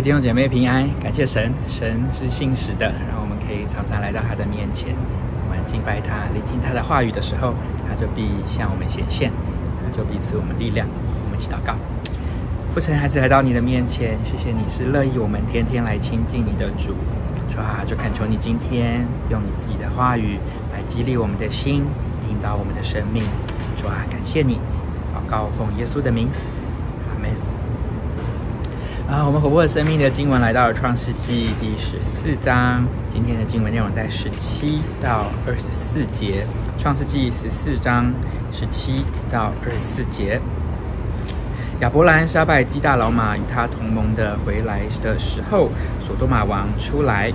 弟兄姐妹平安，感谢神，神是信实的，让我们可以常常来到他的面前，我们敬拜他，聆听他的话语的时候，他就必向我们显现，他就必赐我们力量。我们一起祷告，父神，孩子来到你的面前，谢谢你是乐意我们天天来亲近你的主，主啊，就恳求你今天用你自己的话语来激励我们的心，引导我们的生命，主啊，感谢你，祷告奉耶稣的名。啊，我们活泼的生命的经文来到了创世纪第十四章，今天的经文内容在十七到二十四节。创世纪十四章十七到二十四节，亚伯兰杀败基大老玛与他同盟的回来的时候，索多玛王出来，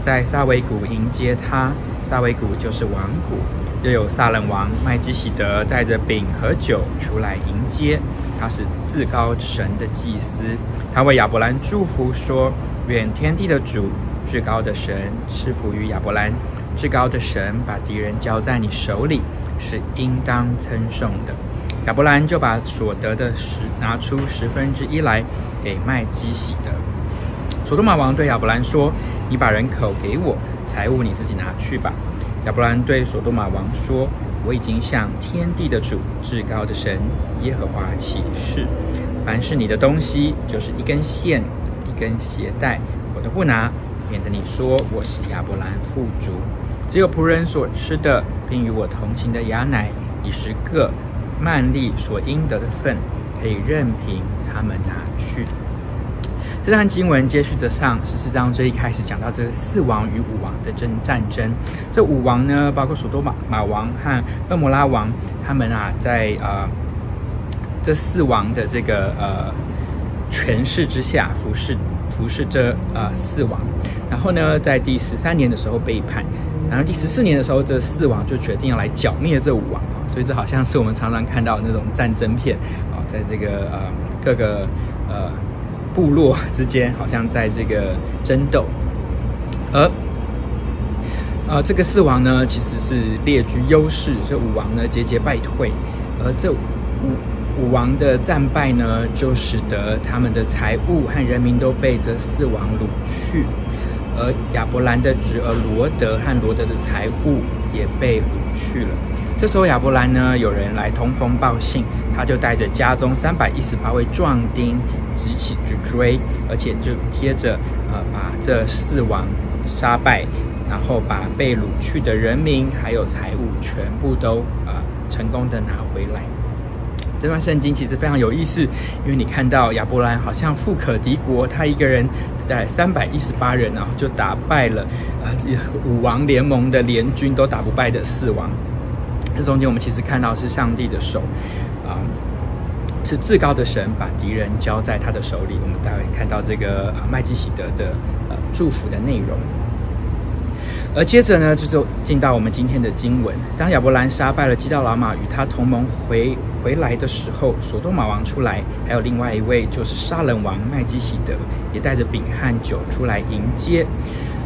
在撒维谷迎接他。撒维谷就是王谷。又有撒冷王麦基洗德带着饼和酒出来迎接，他是至高神的祭司。他为亚伯兰祝福说：“愿天地的主，至高的神赐福于亚伯兰。至高的神把敌人交在你手里，是应当称颂的。”亚伯兰就把所得的十拿出十分之一来给麦基洗德。所多玛王对亚伯兰说：“你把人口给我，财物你自己拿去吧。”亚伯兰对所多玛王说：“我已经向天地的主、至高的神耶和华起誓，凡是你的东西，就是一根线、一根鞋带，我都不拿，免得你说我是亚伯兰富足。只有仆人所吃的，并与我同行的亚乃以十个曼利所应得的份，可以任凭他们拿去。”这段经文接续着上十四章最一开始讲到这四王与五王的争战争。这五王呢，包括索多玛玛王和蛾摩拉王，他们啊，在呃这四王的这个呃权势之下服侍服侍这呃四王。然后呢，在第十三年的时候背叛，然后第十四年的时候，这四王就决定要来剿灭这五王啊。所以这好像是我们常常看到的那种战争片啊，在这个呃各个呃。部落之间好像在这个争斗，而呃，这个四王呢，其实是列居优势，这五王呢节节败退，而这五五王的战败呢，就使得他们的财物和人民都被这四王掳去，而亚伯兰的侄儿罗德和罗德的财物也被掳去了。这时候亚伯兰呢，有人来通风报信，他就带着家中三百一十八位壮丁。急起直追，而且就接着呃把这四王杀败，然后把被掳去的人民还有财物全部都呃成功的拿回来。这段圣经其实非常有意思，因为你看到亚伯兰好像富可敌国，他一个人只带来三百一十八人，然后就打败了呃五王联盟的联军都打不败的四王。这中间我们其实看到是上帝的手啊。是至高的神把敌人交在他的手里。我们待会看到这个麦基洗德的呃祝福的内容。而接着呢，就就进到我们今天的经文。当亚伯兰杀败了基道老马与他同盟回回来的时候，所多玛王出来，还有另外一位就是杀人王麦基洗德，也带着饼和酒出来迎接。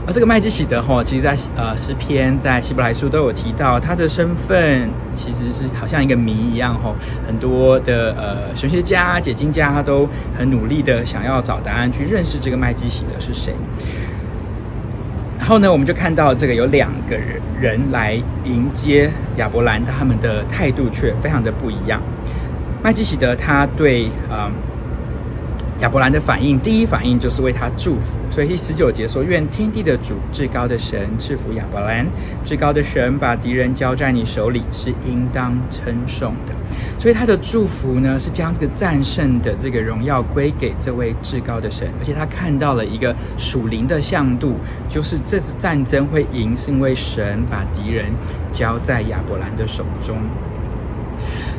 而这个麦基洗德哈，其实在呃诗篇在希伯来书都有提到他的身份，其实是好像一个谜一样哈。很多的呃神学家、解经家都很努力的想要找答案，去认识这个麦基洗德是谁。然后呢，我们就看到这个有两个人来迎接亚伯兰，他们的态度却非常的不一样。麦基洗德他对嗯。呃亚伯兰的反应，第一反应就是为他祝福，所以第十九节说：“愿天地的主、至高的神赐福亚伯兰。至高的神把敌人交在你手里，是应当称颂的。”所以他的祝福呢，是将这个战胜的这个荣耀归给这位至高的神，而且他看到了一个属灵的向度，就是这次战争会赢，是因为神把敌人交在亚伯兰的手中。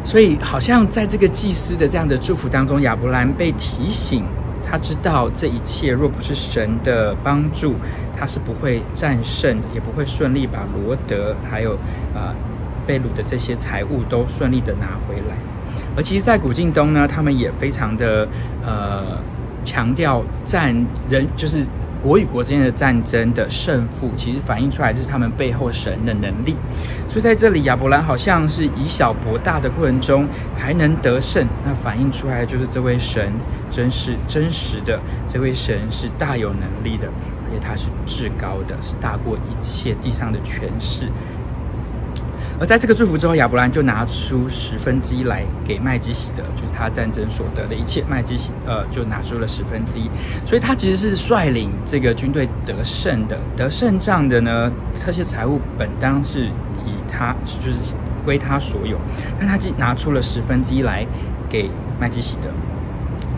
所以，好像在这个祭司的这样的祝福当中，亚伯兰被提醒，他知道这一切若不是神的帮助，他是不会战胜，也不会顺利把罗德还有呃被掳的这些财物都顺利的拿回来。而其实，在古近东呢，他们也非常的呃强调战人，就是国与国之间的战争的胜负，其实反映出来就是他们背后神的能力。所以在这里，亚伯兰好像是以小博大的过程中还能得胜，那反映出来就是这位神真是真实的，这位神是大有能力的，而且他是至高的，是大过一切地上的权势。而在这个祝福之后，亚伯兰就拿出十分之一来给麦基喜德，就是他战争所得的一切。麦基喜呃就拿出了十分之一，所以他其实是率领这个军队得胜的，得胜仗的呢，这些财物本当是以他就是归他所有，但他既拿出了十分之一来给麦基喜德。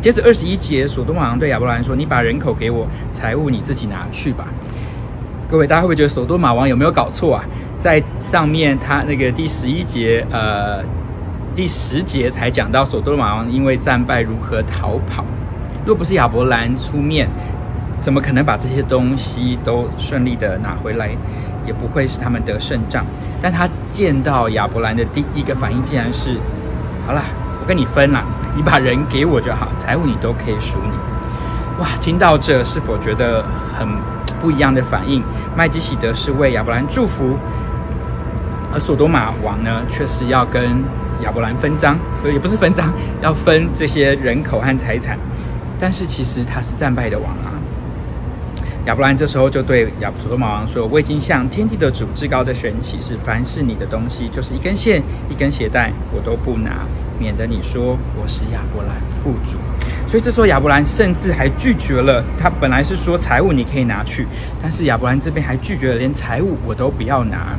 接着二十一节，所多玛王对亚伯兰说：“你把人口给我，财物你自己拿去吧。”各位，大家会不会觉得所多玛王有没有搞错啊？在上面，他那个第十一节，呃，第十节才讲到所多玛王因为战败如何逃跑。若不是亚伯兰出面，怎么可能把这些东西都顺利的拿回来？也不会是他们得胜仗。但他见到亚伯兰的第一个反应，竟然是：好了，我跟你分了，你把人给我就好，财物你都可以属你。哇，听到这，是否觉得很？不一样的反应，麦基洗德是为亚伯兰祝福，而所多玛王呢，却是要跟亚伯兰分赃，也不是分赃，要分这些人口和财产。但是其实他是战败的王啊。亚伯兰这时候就对亚所多玛王说：“我已经向天地的主至高的神起誓，凡是你的东西，就是一根线、一根鞋带，我都不拿，免得你说我是亚伯兰父主。”所以这时候亚伯兰甚至还拒绝了，他本来是说财物你可以拿去，但是亚伯兰这边还拒绝了，连财物我都不要拿，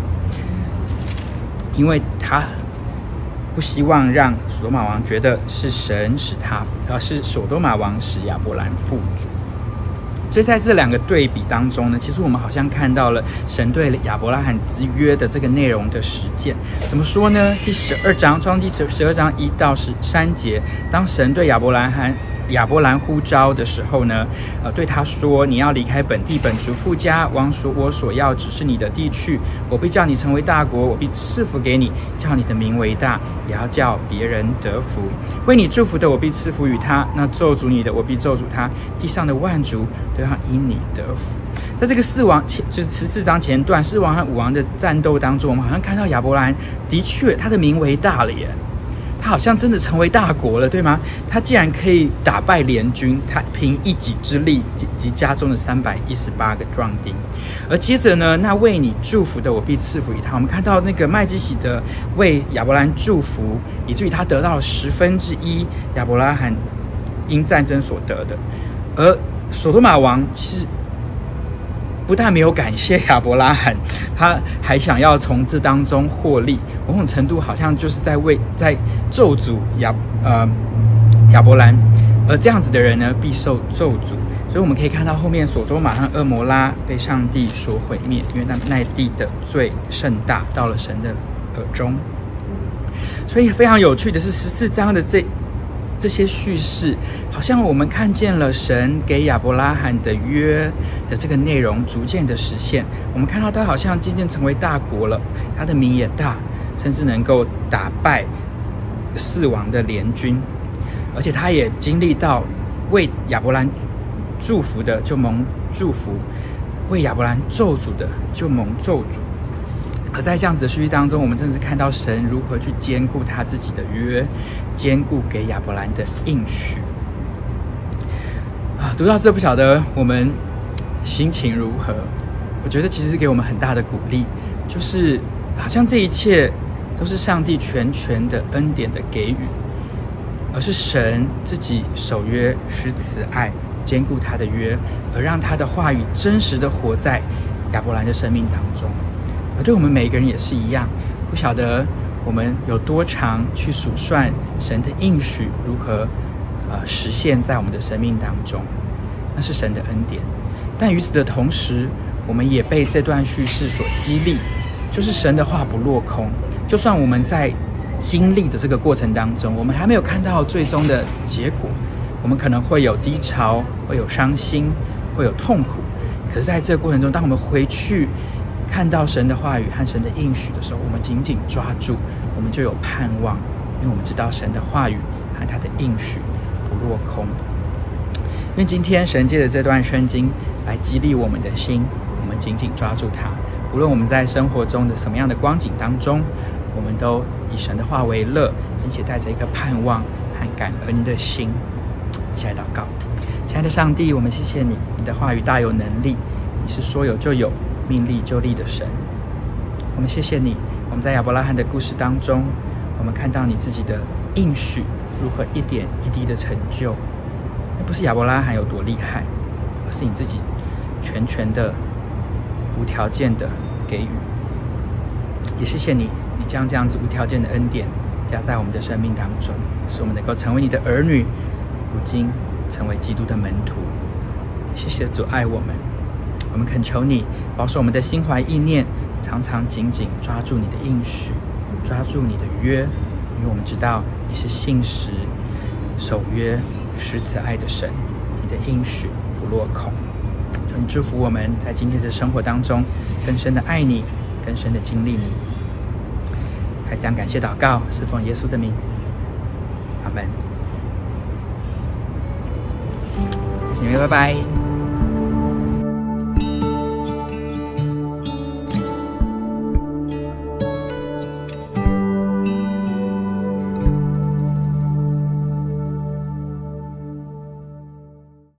因为他不希望让所多玛王觉得是神使他，呃，是所多玛王使亚伯兰富足。所以在这两个对比当中呢，其实我们好像看到了神对亚伯拉罕之约的这个内容的实践。怎么说呢？第十二章，创世记十二章一到十三节，当神对亚伯拉罕。亚伯兰呼召的时候呢，呃，对他说：“你要离开本地本族父家，往所我所要只是你的地去。我必叫你成为大国，我必赐福给你，叫你的名为大，也要叫别人得福。为你祝福的，我必赐福与他；那咒诅你的，我必咒诅他。地上的万族都要因你得福。”在这个四王前，就是十四章前段，四王和五王的战斗当中，我们好像看到亚伯兰的确他的名为大了耶。他好像真的成为大国了，对吗？他竟然可以打败联军，他凭一己之力以及家中的三百一十八个壮丁。而接着呢，那为你祝福的，我必赐福于他。我们看到那个麦基洗德为亚伯兰祝福，以至于他得到了十分之一亚伯拉罕因战争所得的。而所多玛王其实。不但没有感谢亚伯拉罕，他还想要从这当中获利，某种程度好像就是在为在咒诅亚呃亚伯兰，而这样子的人呢，必受咒诅。所以我们可以看到后面所多玛和蛾摩拉被上帝所毁灭，因为那那地的罪甚大，到了神的耳中。所以非常有趣的是十四章的这。这些叙事，好像我们看见了神给亚伯拉罕的约的这个内容逐渐的实现。我们看到他好像渐渐成为大国了，他的名也大，甚至能够打败四王的联军，而且他也经历到为亚伯兰祝福的就蒙祝福，为亚伯兰咒诅的就蒙咒诅。而在这样子的叙事当中，我们真的是看到神如何去兼顾他自己的约，坚固给亚伯兰的应许。啊，读到这不晓得我们心情如何？我觉得其实是给我们很大的鼓励，就是好像这一切都是上帝全权的恩典的给予，而是神自己守约施慈爱，坚固他的约，而让他的话语真实的活在亚伯兰的生命当中。而对我们每一个人也是一样，不晓得我们有多长去数算神的应许如何呃实现在我们的生命当中，那是神的恩典。但与此的同时，我们也被这段叙事所激励，就是神的话不落空。就算我们在经历的这个过程当中，我们还没有看到最终的结果，我们可能会有低潮，会有伤心，会有痛苦。可是在这个过程中，当我们回去，看到神的话语和神的应许的时候，我们紧紧抓住，我们就有盼望，因为我们知道神的话语和他的应许不落空。因为今天神借着这段圣经来激励我们的心，我们紧紧抓住它。无论我们在生活中的什么样的光景当中，我们都以神的话为乐，并且带着一颗盼望和感恩的心，一起来祷告。亲爱的上帝，我们谢谢你，你的话语大有能力，你是说有就有，命立就立的神。我们谢谢你，我们在亚伯拉罕的故事当中，我们看到你自己的应许如何一点一滴的成就。那不是亚伯拉罕有多厉害，而是你自己全权的、无条件的给予。也谢谢你，你将这样子无条件的恩典加在我们的生命当中，使我们能够成为你的儿女，如今成为基督的门徒。谢谢主爱我们，我们恳求你保守我们的心怀意念，常常紧紧抓住你的应许，抓住你的约，因为我们知道你是信实、守约、施慈爱的神，你的应许不落空。求你祝福我们在今天的生活当中，更深的爱你，更深的经历你。还想感谢祷告，是奉耶稣的名，阿门。你们拜拜。